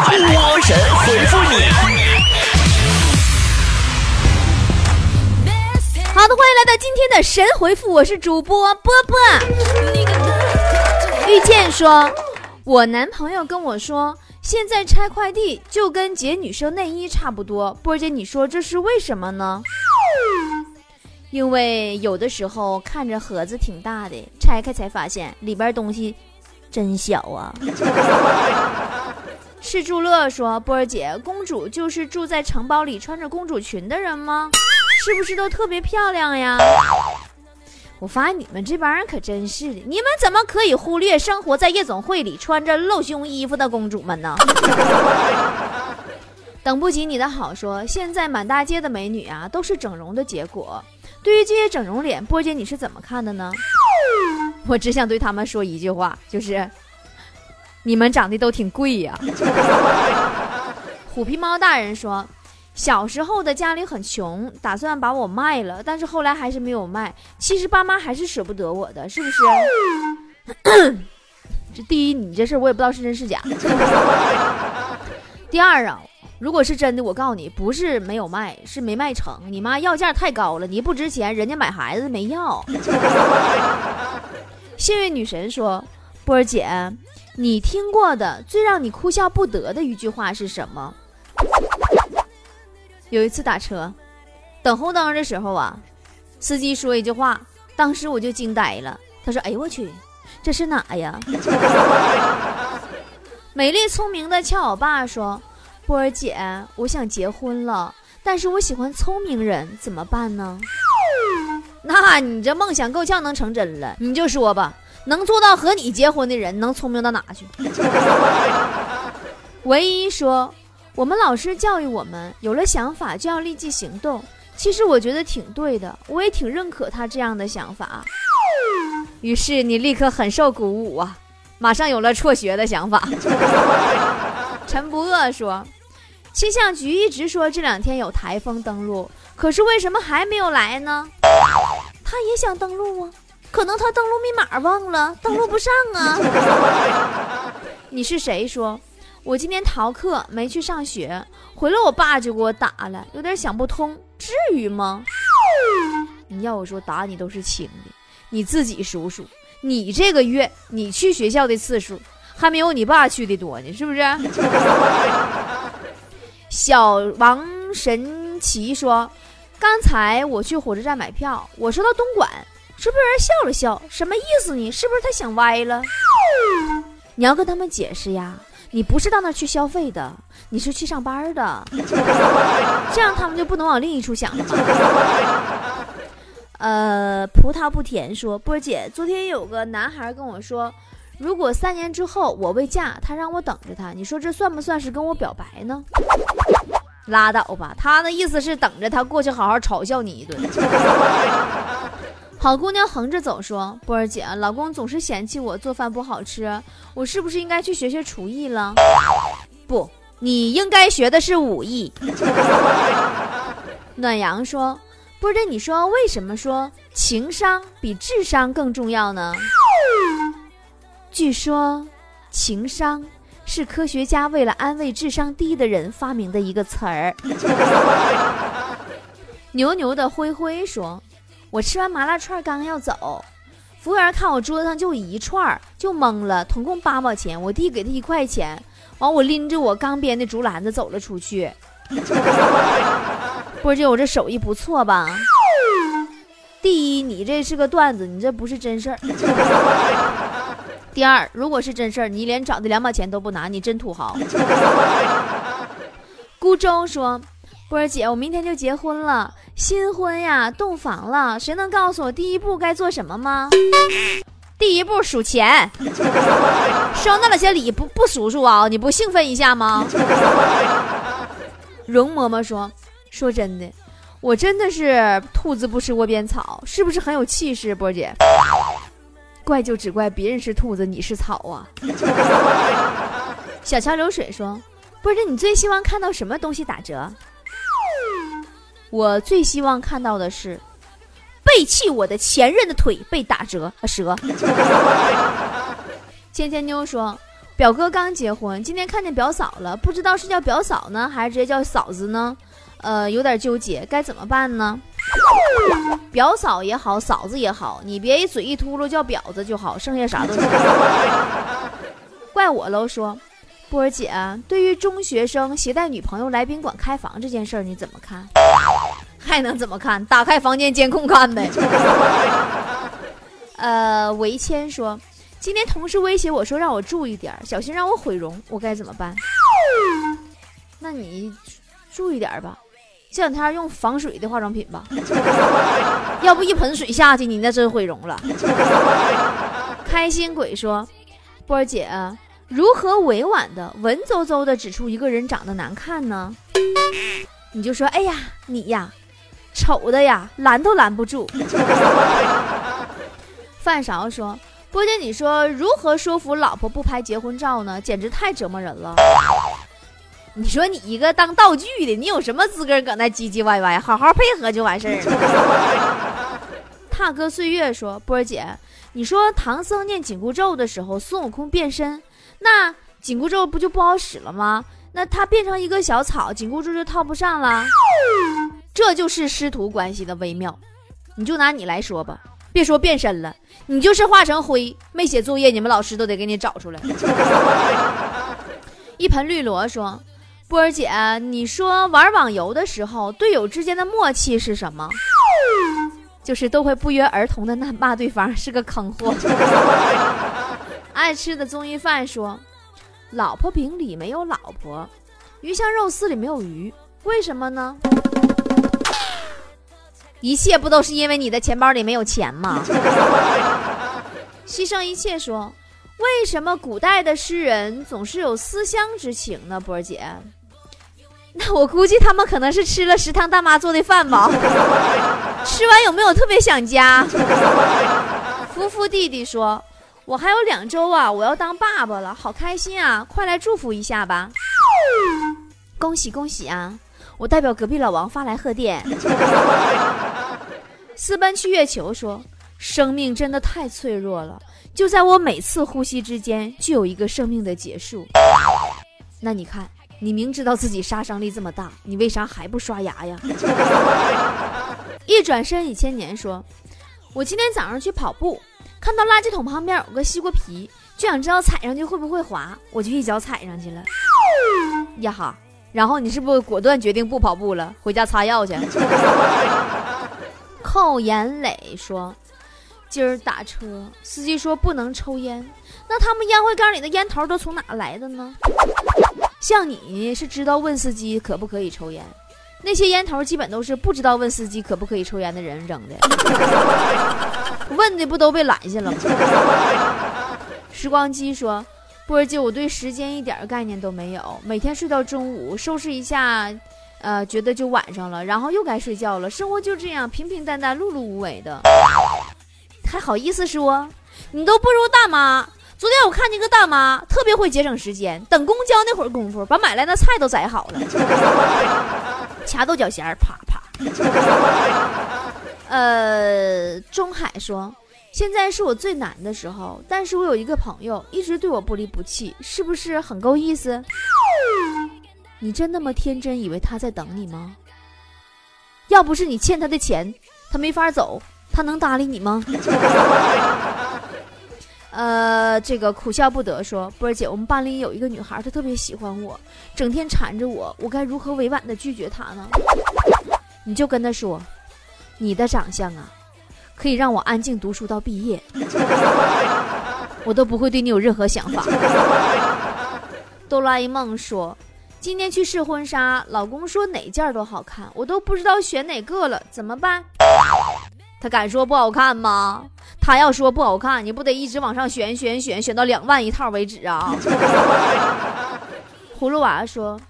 波神回复你。好的，欢迎来到今天的神回复，我是主播波波。遇见说，我男朋友跟我说，现在拆快递就跟解女生内衣差不多。波姐，你说这是为什么呢？因为有的时候看着盒子挺大的，拆开才发现里边东西真小啊。是祝乐说：“波儿姐，公主就是住在城堡里穿着公主裙的人吗？是不是都特别漂亮呀？”我发现你们这帮人可真是的，你们怎么可以忽略生活在夜总会里穿着露胸衣服的公主们呢？等不及你的好说，现在满大街的美女啊，都是整容的结果。对于这些整容脸，波姐你是怎么看的呢？我只想对他们说一句话，就是你们长得都挺贵呀。虎皮猫大人说，小时候的家里很穷，打算把我卖了，但是后来还是没有卖。其实爸妈还是舍不得我的，是不是？这第一，你这事我也不知道是真是假。第二啊。如果是真的，我告诉你，不是没有卖，是没卖成。你妈要价太高了，你不值钱，人家买孩子没要。幸运女神说：“波儿姐，你听过的最让你哭笑不得的一句话是什么？”有一次打车，等红灯的时候啊，司机说一句话，当时我就惊呆了。他说：“哎呦我去，这是哪呀？” 美丽聪明的俏我爸说。波儿姐，我想结婚了，但是我喜欢聪明人，怎么办呢？那你这梦想够呛能成真了，你就说吧，能做到和你结婚的人能聪明到哪去？唯一说，我们老师教育我们，有了想法就要立即行动。其实我觉得挺对的，我也挺认可他这样的想法。于是你立刻很受鼓舞啊，马上有了辍学的想法。陈不饿说。气象局一直说这两天有台风登陆，可是为什么还没有来呢？他也想登陆啊，可能他登录密码忘了，登录不上啊。你是谁？说我今天逃课没去上学，回来我爸就给我打了，有点想不通，至于吗？你要我说打你都是轻的，你自己数数，你这个月你去学校的次数还没有你爸去的多呢，是不是？小王神奇说：“刚才我去火车站买票，我说到东莞，是不是人笑了笑？什么意思呢？是不是他想歪了？你要跟他们解释呀，你不是到那儿去消费的，你是去上班的，这样他们就不能往另一处想了？” 呃，葡萄不甜说：“波姐，昨天有个男孩跟我说，如果三年之后我未嫁，他让我等着他，你说这算不算是跟我表白呢？”拉倒吧，他那意思是等着他过去好好嘲笑你一顿。好姑娘横着走说：“波儿姐，老公总是嫌弃我做饭不好吃，我是不是应该去学学厨艺了？”不，你应该学的是武艺。暖阳说：“波儿姐，你说为什么说情商比智商更重要呢？”据说，情商。是科学家为了安慰智商低的人发明的一个词儿。牛牛的灰灰说：“我吃完麻辣串刚要走，服务员看我桌子上就一串，就懵了，统共八毛钱。我弟给他一块钱，完我拎着我刚编的竹篮子走了出去。波姐，我这手艺不错吧？第一，你这是个段子，你这不是真事儿。”第二，如果是真事儿，你连找的两毛钱都不拿，你真土豪。孤舟说：“波儿姐，我明天就结婚了，新婚呀，洞房了，谁能告诉我第一步该做什么吗？”第一步数钱，收那了些礼不不数数啊？你不兴奋一下吗？容嬷嬷说：“说真的，我真的是兔子不吃窝边草，是不是很有气势？”波儿姐。怪就只怪别人是兔子，你是草啊！小桥流水说：“不是你最希望看到什么东西打折？”我最希望看到的是背弃我的前任的腿被打折折。芊芊 妞说：“表哥刚结婚，今天看见表嫂了，不知道是叫表嫂呢，还是直接叫嫂子呢？呃，有点纠结，该怎么办呢？表嫂也好，嫂子也好，你别一嘴一秃噜叫婊子就好，剩下啥都行。怪我喽，说波儿姐，对于中学生携带女朋友来宾馆开房这件事儿，你怎么看？还能怎么看？打开房间监控看呗。呃，维谦说。今天同事威胁我说让我注意点，小心让我毁容，我该怎么办？那你注意点吧，这两天用防水的化妆品吧，要不一盆水下去，你那真毁容了。开心鬼说：“波儿姐，如何委婉的、文绉绉的指出一个人长得难看呢？你就说，哎呀，你呀，丑的呀，拦都拦不住。”范勺说。波姐，你说如何说服老婆不拍结婚照呢？简直太折磨人了。你说你一个当道具的，你有什么资格搁那唧唧歪歪？好好配合就完事儿了。踏歌岁月说：“波姐，你说唐僧念紧箍咒的时候，孙悟空变身，那紧箍咒不就不好使了吗？那他变成一个小草，紧箍咒就套不上了。这就是师徒关系的微妙。你就拿你来说吧。”别说变身了，你就是化成灰，没写作业，你们老师都得给你找出来。一盆绿萝说：“波儿姐，你说玩网游的时候，队友之间的默契是什么？就是都会不约而同的那骂对方是个坑货。”爱吃的综艺饭说：“老婆饼里没有老婆，鱼香肉丝里没有鱼，为什么呢？”一切不都是因为你的钱包里没有钱吗？牺牲一切说，为什么古代的诗人总是有思乡之情呢？波儿姐，那我估计他们可能是吃了食堂大妈做的饭吧。吃完有没有特别想家？夫妇弟弟说，我还有两周啊，我要当爸爸了，好开心啊！快来祝福一下吧！恭喜恭喜啊！我代表隔壁老王发来贺电。私奔去月球说：“生命真的太脆弱了，就在我每次呼吸之间，就有一个生命的结束。”那你看，你明知道自己杀伤力这么大，你为啥还不刷牙呀？一转身一千年说：“我今天早上去跑步，看到垃圾桶旁边有个西瓜皮，就想知道踩上去会不会滑，我就一脚踩上去了。呀哈！”然后你是不是果断决定不跑步了，回家擦药去？寇延磊说：“今儿打车，司机说不能抽烟，那他们烟灰缸里的烟头都从哪来的呢？像你是知道问司机可不可以抽烟，那些烟头基本都是不知道问司机可不可以抽烟的人扔的，问的不都被拦下了吗？”时光机说。波儿姐，我对时间一点概念都没有，每天睡到中午，收拾一下，呃，觉得就晚上了，然后又该睡觉了，生活就这样平平淡淡、碌碌无为的，还好意思说？你都不如大妈。昨天我看见个大妈特别会节省时间，等公交那会儿功夫，把买来的菜都宰好了，掐豆角弦，啪啪。呃，中海说。现在是我最难的时候，但是我有一个朋友一直对我不离不弃，是不是很够意思？你真那么天真，以为他在等你吗？要不是你欠他的钱，他没法走，他能搭理你吗？呃，这个苦笑不得说，波儿姐，我们班里有一个女孩，她特别喜欢我，整天缠着我，我该如何委婉的拒绝她呢？你就跟她说，你的长相啊。可以让我安静读书到毕业，我都不会对你有任何想法。哆啦 A 梦说：“今天去试婚纱，老公说哪件都好看，我都不知道选哪个了，怎么办？”他敢说不好看吗？他要说不好看，你不得一直往上选选选选到两万一套为止啊？葫芦娃说：“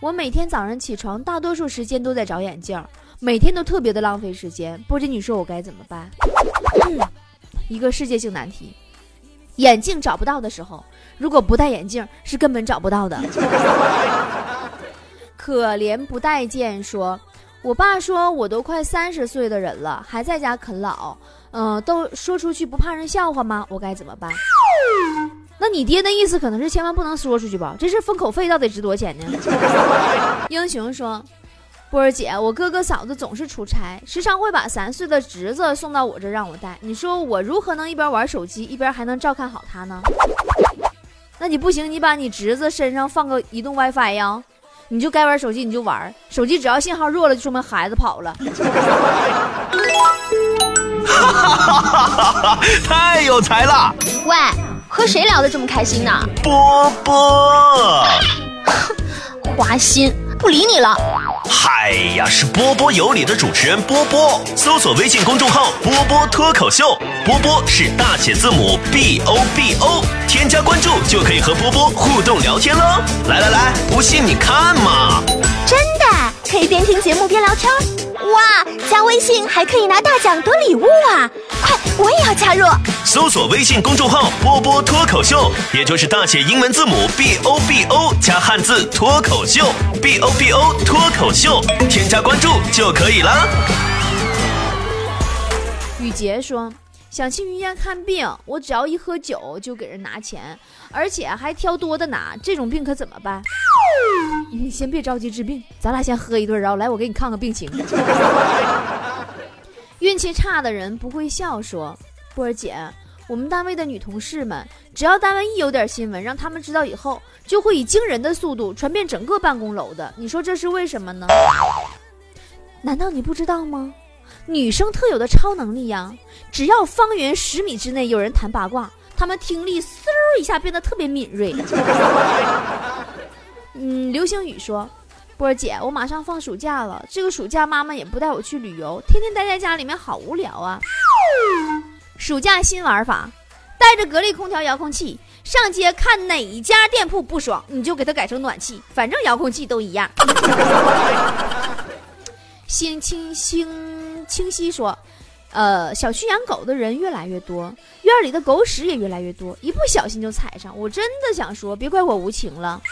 我每天早上起床，大多数时间都在找眼镜。”每天都特别的浪费时间，波姐，你说我该怎么办？一个世界性难题，眼镜找不到的时候，如果不戴眼镜是根本找不到的。可怜不待见说，我爸说我都快三十岁的人了，还在家啃老，嗯，都说出去不怕人笑话吗？我该怎么办？那你爹那意思可能是千万不能说出去吧？这是封口费到底值多少钱呢？英雄说：“波儿姐，我哥哥嫂子总是出差，时常会把三岁的侄子送到我这让我带。你说我如何能一边玩手机一边还能照看好他呢？那你不行，你把你侄子身上放个移动 WiFi 呀，你就该玩手机你就玩，手机只要信号弱了，就说明孩子跑了。”哈哈哈哈哈太有才了！喂，和谁聊得这么开心呢？波波，花心，不理你了。嗨呀，是波波有理的主持人波波，搜索微信公众号“波波脱口秀”，波波是大写字母 B O B O，添加关注就可以和波波互动聊天喽。来来来，不信你看嘛！真的可以边听节目边聊天？哇，加微信还可以拿大奖得礼物啊！快，我也要加入。搜索微信公众号“波波脱口秀”，也就是大写英文字母 B O B O 加汉字脱口秀，B O B O 脱口秀，添加关注就可以了。雨杰说：“想去医院看病，我只要一喝酒就给人拿钱，而且还挑多的拿，这种病可怎么办？” 你先别着急治病，咱俩先喝一顿，然后来我给你看看病情。运气差的人不会笑，说波儿姐，我们单位的女同事们，只要单位一有点新闻，让他们知道以后，就会以惊人的速度传遍整个办公楼的。你说这是为什么呢？难道你不知道吗？女生特有的超能力呀！只要方圆十米之内有人谈八卦，她们听力嗖一下变得特别敏锐。嗯，流星雨说：“波儿姐，我马上放暑假了，这个暑假妈妈也不带我去旅游，天天待在家里面好无聊啊。暑假新玩法，带着格力空调遥控器上街看哪家店铺不爽，你就给它改成暖气，反正遥控器都一样。”星清星清晰说。呃，小区养狗的人越来越多，院里的狗屎也越来越多，一不小心就踩上。我真的想说，别怪我无情了。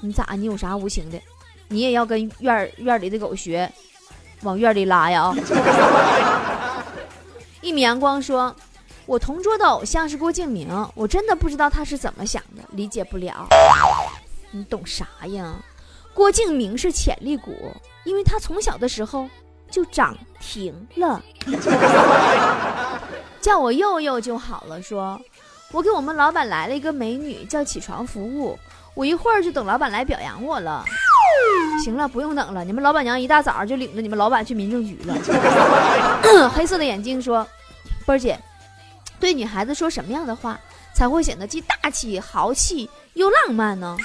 你咋？你有啥无情的？你也要跟院院里的狗学，往院里拉呀？一米阳光说：“我同桌的偶像是郭敬明，我真的不知道他是怎么想的，理解不了。你懂啥呀？郭敬明是潜力股，因为他从小的时候。”就涨停了，叫我佑佑就好了。说，我给我们老板来了一个美女，叫起床服务，我一会儿就等老板来表扬我了。行了，不用等了，你们老板娘一大早就领着你们老板去民政局了。黑色的眼睛说，波儿姐，对女孩子说什么样的话才会显得既大气豪气又浪漫呢？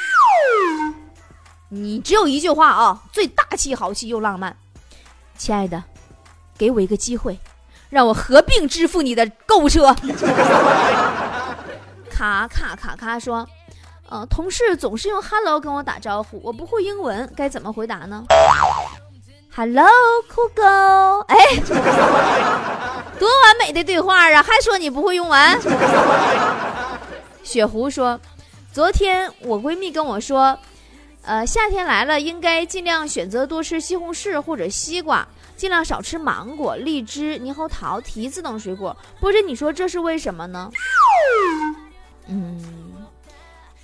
你只有一句话啊，最大气豪气又浪漫。亲爱的，给我一个机会，让我合并支付你的购物车。卡卡卡卡说：“呃，同事总是用 ‘hello’ 跟我打招呼，我不会英文，该怎么回答呢？”“Hello，酷狗。”哎，多完美的对话啊！还说你不会用完。雪狐说：“昨天我闺蜜跟我说。”呃，夏天来了，应该尽量选择多吃西红柿或者西瓜，尽量少吃芒果、荔枝、猕猴桃、提子等水果。波姐，你说这是为什么呢？嗯，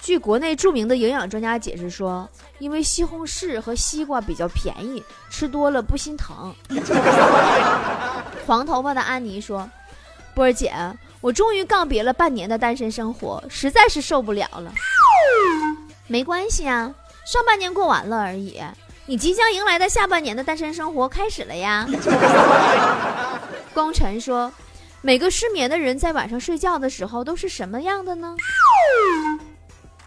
据国内著名的营养专家解释说，因为西红柿和西瓜比较便宜，吃多了不心疼。黄头发的安妮说：“波儿姐，我终于告别了半年的单身生活，实在是受不了了。没关系啊。”上半年过完了而已，你即将迎来的下半年的单身生活开始了呀。功臣说，每个失眠的人在晚上睡觉的时候都是什么样的呢？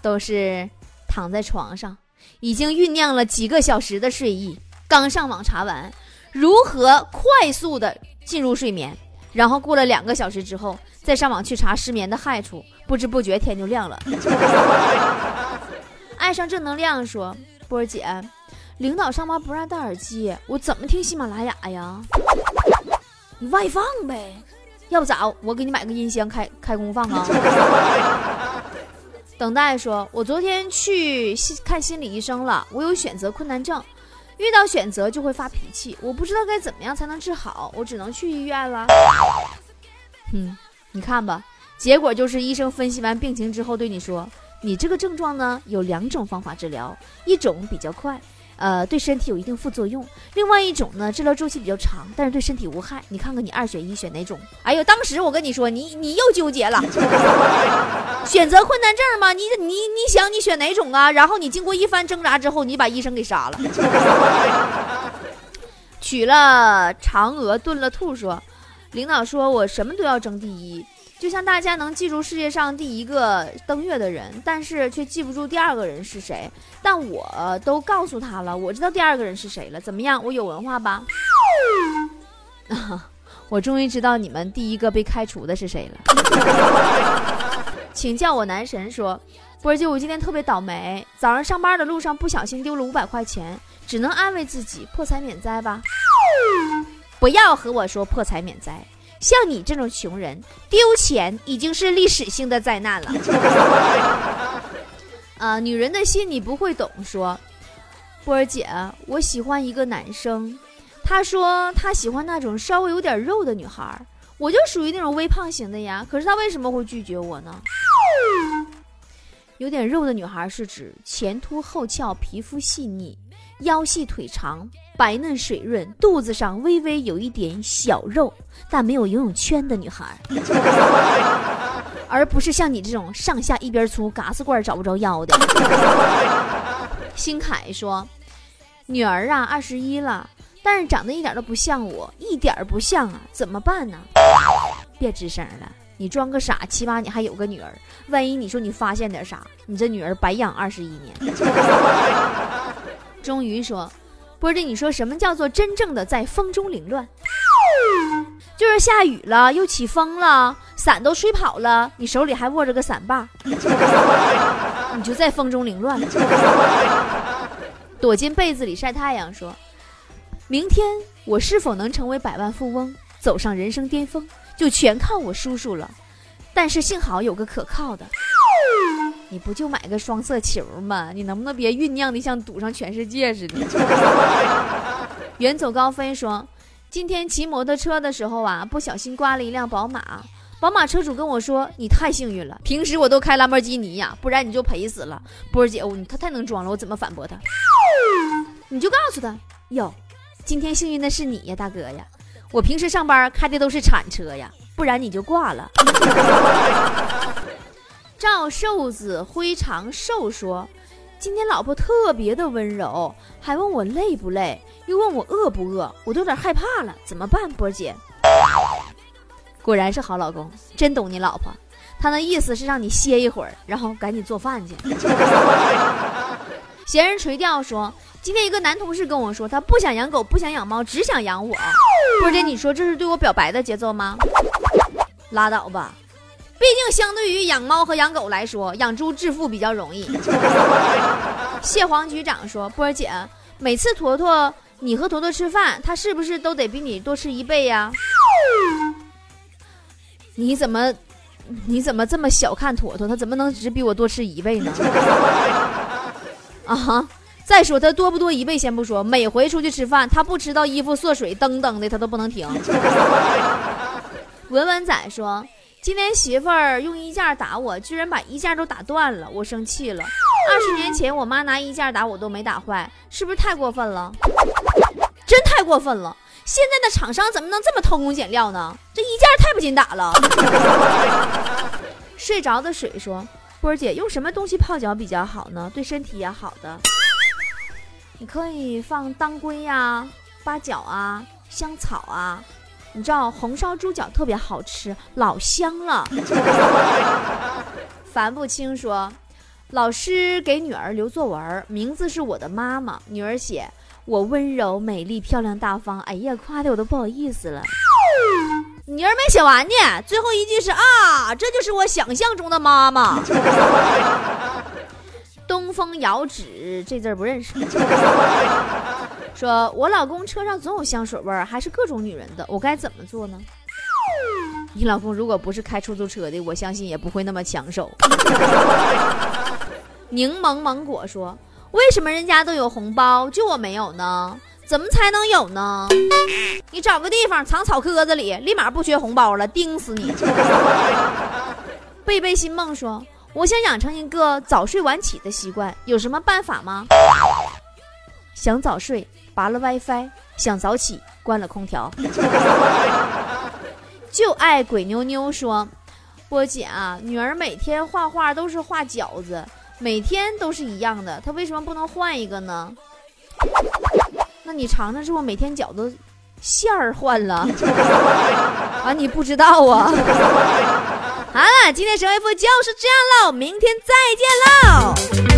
都是躺在床上，已经酝酿了几个小时的睡意，刚上网查完如何快速的进入睡眠，然后过了两个小时之后，再上网去查失眠的害处，不知不觉天就亮了。爱上正能量说：“波儿姐，领导上班不让戴耳机，我怎么听喜马拉雅呀？你外放呗，要不咋？我给你买个音箱开开功放啊。”等待说：“我昨天去看心理医生了，我有选择困难症，遇到选择就会发脾气，我不知道该怎么样才能治好，我只能去医院了。”嗯，你看吧。结果就是医生分析完病情之后对你说，你这个症状呢有两种方法治疗，一种比较快。呃，对身体有一定副作用。另外一种呢，治疗周期比较长，但是对身体无害。你看看你二选一选哪种？哎呦，当时我跟你说，你你又纠结了，选择困难症吗？你你你想你选哪种啊？然后你经过一番挣扎之后，你把医生给杀了。取了嫦娥炖了兔，说，领导说我什么都要争第一。就像大家能记住世界上第一个登月的人，但是却记不住第二个人是谁。但我都告诉他了，我知道第二个人是谁了。怎么样？我有文化吧？我终于知道你们第一个被开除的是谁了。请叫我男神说，波儿姐，我今天特别倒霉，早上上班的路上不小心丢了五百块钱，只能安慰自己破财免灾吧。不要和我说破财免灾。像你这种穷人丢钱已经是历史性的灾难了。啊，女人的心你不会懂。说，波儿姐，我喜欢一个男生，他说他喜欢那种稍微有点肉的女孩，我就属于那种微胖型的呀。可是他为什么会拒绝我呢？有点肉的女孩是指前凸后翘，皮肤细腻，腰细腿长。白嫩水润，肚子上微微有一点小肉，但没有游泳圈的女孩，而不是像你这种上下一边粗、嘎子罐找不着腰的。新凯说：“女儿啊，二十一了，但是长得一点都不像我，一点不像啊，怎么办呢？”别吱声了，你装个傻，起码你还有个女儿。万一你说你发现点啥，你这女儿白养二十一年。终于说。波姐，你说什么叫做真正的在风中凌乱？就是下雨了，又起风了，伞都吹跑了，你手里还握着个伞把，你就在风中凌乱。躲进被子里晒太阳，说明天我是否能成为百万富翁，走上人生巅峰，就全靠我叔叔了。但是幸好有个可靠的。你不就买个双色球吗？你能不能别酝酿的像赌上全世界似的？远走高飞说，今天骑摩托车的时候啊，不小心刮了一辆宝马。宝马车主跟我说：“你太幸运了，平时我都开兰博基尼呀，不然你就赔死了。”波儿姐，我他太能装了，我怎么反驳他？你就告诉他哟，今天幸运的是你呀，大哥呀，我平时上班开的都是铲车呀，不然你就挂了。赵瘦子灰长寿说：“今天老婆特别的温柔，还问我累不累，又问我饿不饿，我都有点害怕了，怎么办？”波姐，果然是好老公，真懂你老婆。他那意思是让你歇一会儿，然后赶紧做饭去。闲人垂钓说：“今天一个男同事跟我说，他不想养狗，不想养猫，只想养我。波姐，你说这是对我表白的节奏吗？拉倒吧。”毕竟，相对于养猫和养狗来说，养猪致富比较容易。蟹黄局长说：“波儿姐，每次坨坨你和坨坨吃饭，他是不是都得比你多吃一倍呀？你怎么，你怎么这么小看坨坨？他怎么能只比我多吃一倍呢？啊哈！再说他多不多一倍先不说，每回出去吃饭，他不吃到衣服缩水，噔噔的他都不能停。”文文仔说。今天媳妇儿用衣架打我，居然把衣架都打断了，我生气了。二十年前我妈拿衣架打我都没打坏，是不是太过分了？真太过分了！现在的厂商怎么能这么偷工减料呢？这衣架太不经打了。睡着的水说：“波儿姐，用什么东西泡脚比较好呢？对身体也好的。你可以放当归呀、八角啊、香草啊。”你知道红烧猪脚特别好吃，老香了。樊不清说，老师给女儿留作文，名字是我的妈妈。女儿写我温柔、美丽、漂亮、大方。哎呀，夸的我都不好意思了。女儿没写完呢，最后一句是啊，这就是我想象中的妈妈。东风遥指这字儿不认识。说我老公车上总有香水味儿，还是各种女人的，我该怎么做呢？你老公如果不是开出租车的，我相信也不会那么抢手。柠檬芒果说：“为什么人家都有红包，就我没有呢？怎么才能有呢？你找个地方藏草棵子里，立马不缺红包了，盯死你！” 贝贝新梦说：“我想养成一个早睡晚起的习惯，有什么办法吗？”想早睡，拔了 WiFi；想早起，关了空调。就爱鬼妞妞说：“波姐啊，女儿每天画画都是画饺子，每天都是一样的，她为什么不能换一个呢？”那你尝尝，是不是每天饺子馅儿换了？啊，你不知道啊？好了，今天神回复就是这样喽，明天再见喽。